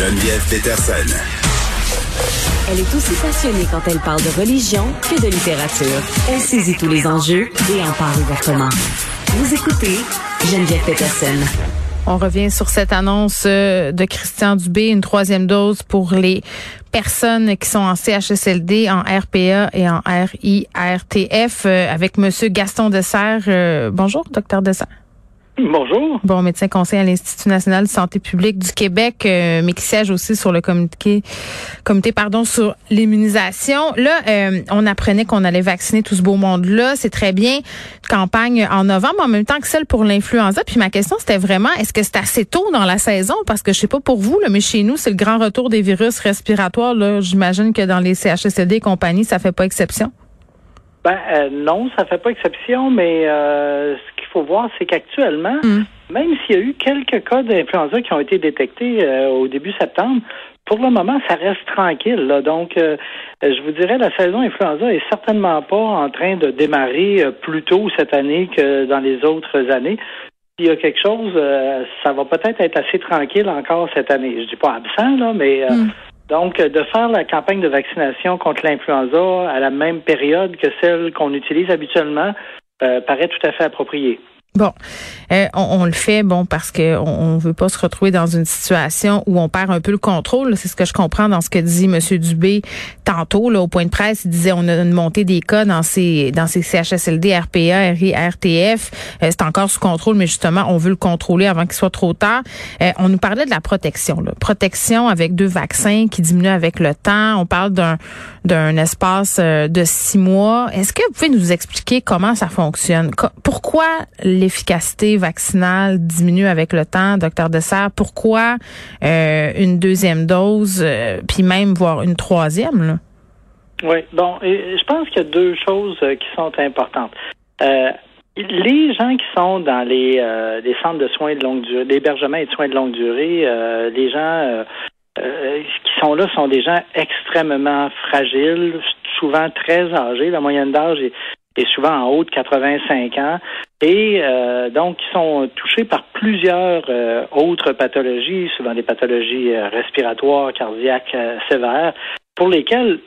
Geneviève Peterson. Elle est aussi passionnée quand elle parle de religion que de littérature. Elle saisit tous les enjeux et en parle ouvertement. Vous écoutez Geneviève Peterson. On revient sur cette annonce euh, de Christian Dubé, une troisième dose pour les personnes qui sont en CHSLD, en RPA et en RIRTF euh, avec Monsieur Gaston Dessert. Euh, bonjour, docteur Dessert. Bonjour. Bon, médecin conseiller à l'Institut national de santé publique du Québec, euh, mais qui siège aussi sur le comité, comité pardon, sur l'immunisation. Là, euh, on apprenait qu'on allait vacciner tout ce beau monde-là. C'est très bien. Campagne en novembre, en même temps que celle pour l'influenza. Puis ma question, c'était vraiment, est-ce que c'est assez tôt dans la saison? Parce que je sais pas pour vous, là, mais chez nous, c'est le grand retour des virus respiratoires. Là, j'imagine que dans les CHSLD et compagnie, ça fait pas exception. Ben euh, non, ça fait pas exception, mais euh, ce faut voir, c'est qu'actuellement, Mm. même s'il y a eu quelques cas d'influenza qui ont été détectés euh, au début septembre, pour le moment, ça reste tranquille. Là. Donc, euh, je vous dirais, la saison influenza est certainement pas en train de démarrer euh, plus tôt cette année que dans les autres années. S'il y a quelque chose, euh, ça va peut-être être assez tranquille encore cette année. Je dis pas absent, là, mais euh, Mm. donc, euh, de faire la campagne de vaccination contre l'influenza à la même période que celle qu'on utilise habituellement euh, paraît tout à fait approprié. Bon, euh, on, le fait bon parce que on, on veut pas se retrouver dans une situation où on perd un peu le contrôle. C'est ce que je comprends dans ce que dit Monsieur Dubé tantôt là au point de presse. Il disait on a une montée des cas dans ces dans ces CHSLD, RPA, RI, RTF. Euh, c'est encore sous contrôle, mais justement on veut le contrôler avant qu'il soit trop tard. Euh, on nous parlait de la protection, là. protection avec deux vaccins qui diminuent avec le temps. On parle d'un d'un espace de six mois. Est-ce que vous pouvez nous expliquer comment ça fonctionne? Pourquoi l'efficacité vaccinale diminue avec le temps, docteur Dessert? Pourquoi euh, une deuxième dose, euh, puis même voire une troisième? Oui, bon, je pense qu'il y a deux choses euh, qui sont importantes. Les gens qui sont dans les, centres de soins de longue durée, l'hébergement et de soins de longue durée, les gens qui sont là sont des gens extrêmement fragiles, souvent très âgés. La moyenne d'âge est souvent en haut de 85 ans et euh, donc qui sont touchés par plusieurs euh, autres pathologies, souvent des pathologies euh, respiratoires, cardiaques euh, sévères, pour lesquelles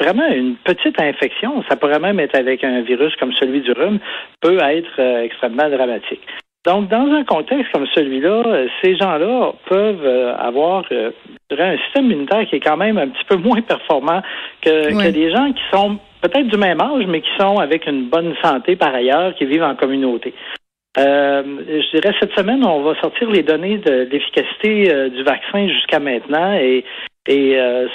vraiment une petite infection, ça pourrait même être avec un virus comme celui du rhume, peut être euh, extrêmement dramatique. Donc, dans un contexte comme celui-là, euh, ces gens-là peuvent euh, avoir euh, dirais, un système immunitaire qui est quand même un petit peu moins performant que, des gens qui sont peut-être du même âge, mais qui sont avec une bonne santé par ailleurs, qui vivent en communauté. Euh, je dirais cette semaine, on va sortir les données de l'efficacité euh, du vaccin jusqu'à maintenant et, et euh,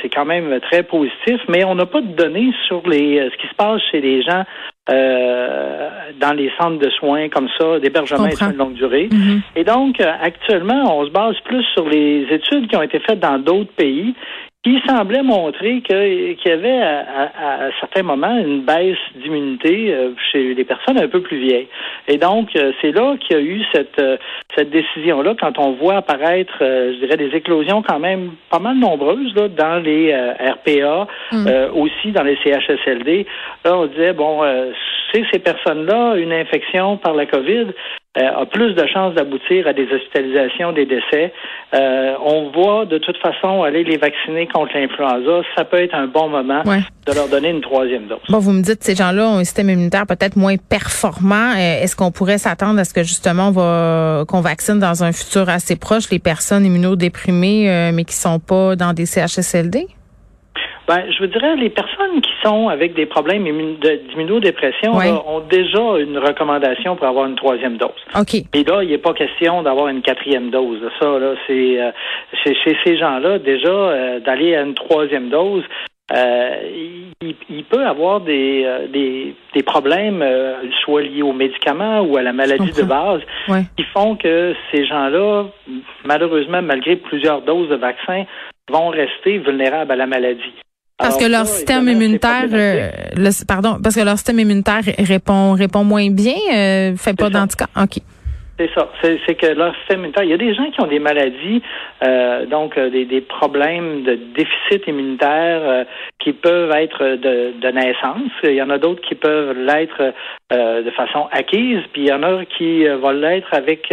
c'est quand même très positif, mais on n'a pas de données sur les ce qui se passe chez les gens euh, dans les centres de soins comme ça, d'hébergement et soins de longue durée. Mhm. Et donc, euh, actuellement, on se base plus sur les études qui ont été faites dans d'autres pays qui semblaient montrer qu'il y avait à, à- à certains moments une baisse d'immunité euh, chez les personnes un peu plus vieilles. Et donc, euh, c'est là qu'il y a eu cette, euh, cette décision-là quand on voit apparaître, je dirais, des éclosions quand même pas mal nombreuses là, dans les euh, RPA, Mm. euh, aussi dans les CHSLD. Là, on disait, bon, euh, chez ces personnes-là, une infection par la COVID euh, a plus de chances d'aboutir à des hospitalisations, des décès. Euh, on voit de toute façon aller les vacciner contre l'influenza. Ça peut être un bon moment Ouais. de leur donner une troisième dose. Bon, vous me dites ces gens-là ont un système immunitaire peut-être moins performant. Euh, Est-ce qu'on pourrait s'attendre à ce que justement on va qu'on vaccine dans un futur assez proche les personnes immunodéprimées euh, mais qui sont pas dans des CHSLD? Ben, je vous dirais, les personnes qui sont avec des problèmes d'immunodépression là, ont déjà une recommandation pour avoir une troisième dose. OK. Et là, il n'est pas question d'avoir une quatrième dose. Ça, là, c'est euh, chez, chez ces gens-là, déjà, euh, d'aller à une troisième dose, euh, il, il peut avoir des, euh, des, des problèmes, euh, soit liés aux médicaments ou à la maladie de base, Ouais. qui font que ces gens-là, malheureusement, malgré plusieurs doses de vaccin, vont rester vulnérables à la maladie. Parce Alors que leur ça, système immunitaire, euh, le- pardon, parce que leur système immunitaire répond répond moins bien, euh, fait pas d'anticorps. Ok. C'est ça. C'est que leur système immunitaire, il y a des gens qui ont des maladies, euh, donc euh, des, des, problèmes de déficit immunitaire euh, qui peuvent être de, de, naissance. Il y en a d'autres qui peuvent l'être de façon acquise, puis il y en a qui vont l'être avec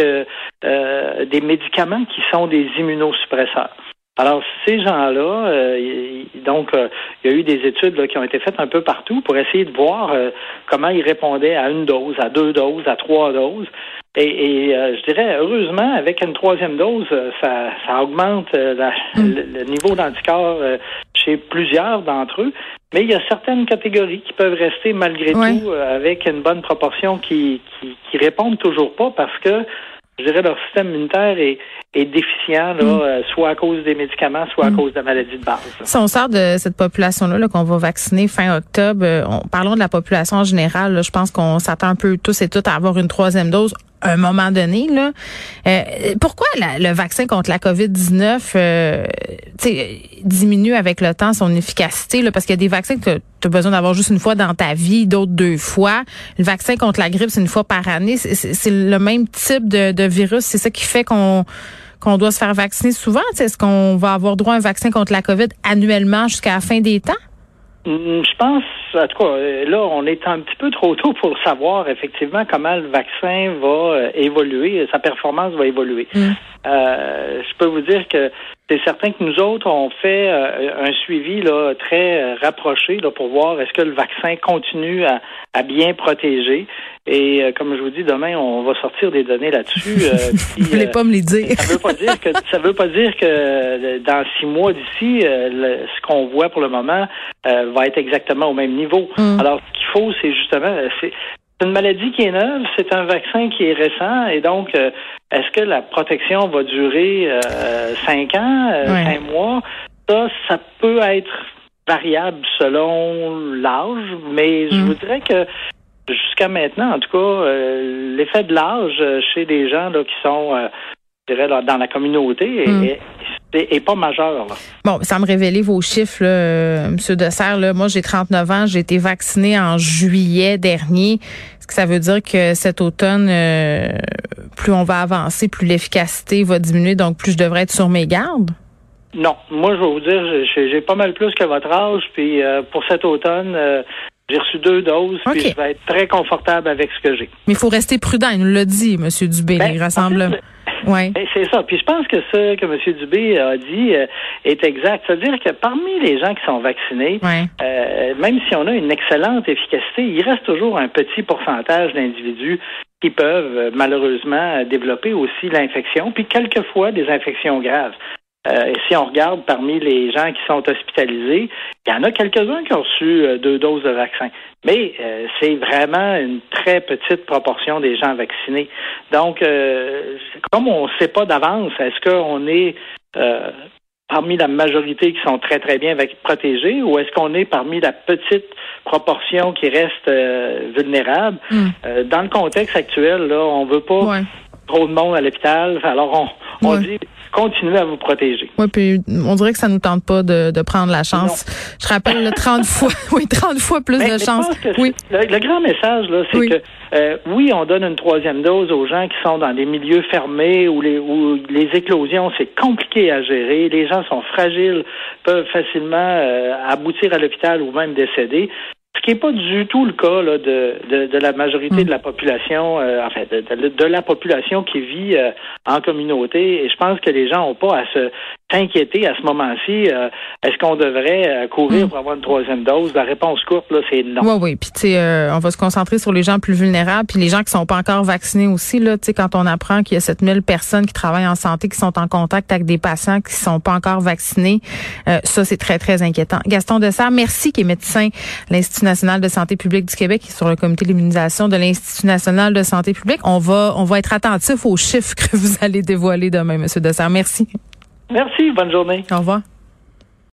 des médicaments qui sont des immunosuppresseurs. Alors, ces gens-là, euh, donc, euh, il y a eu des études qui ont été faites un peu partout pour essayer de voir euh, comment ils répondaient à une dose, à deux doses, à trois doses. Et, je dirais, heureusement, avec une troisième dose, ça, ça augmente mm. le, niveau d'anticorps chez plusieurs d'entre eux. Mais il y a certaines catégories qui peuvent rester malgré tout avec une bonne proportion qui, qui, qui répondent toujours pas parce que je dirais, leur système immunitaire est, est déficient, là, mm. euh, soit à cause des médicaments, soit à mm. cause de maladies de base. Si on sort de cette population-là -là, qu'on va vacciner fin octobre, euh, parlons de la population en général. je pense qu'on s'attend un peu tous et toutes à avoir une troisième dose un moment donné. Là. Euh, pourquoi le vaccin contre la COVID-19 euh, diminue avec le temps son efficacité? Là, parce qu'il y a des vaccins que tu as besoin d'avoir juste une fois dans ta vie, d'autres deux fois. Le vaccin contre la grippe, c'est une fois par année. C'est le même type de, de virus. C'est ça qui fait qu'on qu'on doit se faire vacciner souvent. Est-ce qu'on va avoir droit à un vaccin contre la COVID annuellement jusqu'à la fin des temps? Mm, je pense, en tout cas, euh, là, on est un petit peu trop tôt pour savoir effectivement comment le vaccin va euh, évoluer, sa performance va évoluer. Mm. Euh, je peux vous dire que c'est certain que nous autres, on fait un suivi là, très rapproché là, pour voir est-ce que le vaccin continue à, à bien protéger. Et euh, comme je vous dis, demain, on va sortir des données là-dessus. Euh, vous voulez pas me les dire. ça veut pas dire que ça veut pas dire que euh, dans six mois d'ici, ce qu'on voit pour le moment va être exactement au même niveau. Mm. Alors, ce qu'il faut, c'est justement, c'est une maladie qui est neuve, c'est un vaccin qui est récent, et donc, est-ce que la protection va durer cinq ans, cinq mois? Ça, ça peut être variable selon l'âge, mais je mm. voudrais que jusqu'à maintenant, en tout cas, euh, l'effet de l'âge euh, chez des gens là, qui sont, euh, je dirais, dans la communauté est, hmm. pas majeur. Bon, ça me révélait vos chiffres, là, M. Dessert. Là. Moi, j'ai 39 ans, j'ai été vacciné en juillet dernier. Est-ce que ça veut dire que cet automne, plus on va avancer, plus l'efficacité va diminuer, donc plus je devrais être sur mes gardes? Non, moi je vais vous dire, j'ai pas mal plus que votre âge, puis pour cet automne, j'ai reçu deux doses, puis je vais être très confortable avec ce que j'ai. Mais il faut rester prudent, il nous l'a dit, M. Dubé, ben, les rassemblements. Ouais. Ben, c'est ça. Puis je pense que ce que M. Dubé a dit euh, est exact. C'est-à-dire que parmi les gens qui sont vaccinés, euh, même si on a une excellente efficacité, il reste toujours un petit pourcentage d'individus qui peuvent euh, malheureusement développer aussi l'infection, puis quelquefois des infections graves. Euh, si on regarde parmi les gens qui sont hospitalisés, il y en a quelques-uns qui ont reçu euh, deux doses de vaccin. Mais euh, c'est vraiment une très petite proportion des gens vaccinés. Donc, comme on ne sait pas d'avance, est-ce qu'on est, parmi la majorité qui sont très, très bien protégés ou est-ce qu'on est parmi la petite proportion qui reste vulnérable? Hmm. dans le contexte actuel, là, on veut pas trop de monde à l'hôpital. Alors, on, on dit continuez à vous protéger. Oui, puis on dirait que ça nous tente pas de, de prendre la chance. Je rappelle le 30 fois, oui, 30 fois plus de chance. Oui. Le, grand message là, c'est que euh, oui, on donne une troisième dose aux gens qui sont dans des milieux fermés où les où les éclosions c'est compliqué à gérer, les gens sont fragiles, peuvent facilement euh, aboutir à l'hôpital ou même décéder. Ce qui n'est pas du tout le cas là, de, de, de, la majorité mm. de la population, euh, en fait, de, de, la population qui vit euh, en communauté. Et je pense que les gens n'ont pas à se s'inquiéter à ce moment-ci. Euh, est-ce qu'on devrait courir mm. pour avoir une troisième dose? La réponse courte, là, c'est non. Oui, oui. Puis, tu sais, on va se concentrer sur les gens plus vulnérables, puis les gens qui sont pas encore vaccinés aussi. Là, tu sais, quand on apprend qu'il y a 7000 personnes qui travaillent en santé, qui sont en contact avec des patients qui sont pas encore vaccinés, ça, c'est très, très inquiétant. Gaston Dessert, merci, qui est médecin à l'Institut national de santé publique du Québec, qui est sur le comité d'immunisation de l'Institut national de santé publique. On va, on va être attentif aux chiffres que vous allez dévoiler demain, Monsieur Dessert. Merci. Merci. Bonne journée. Au revoir.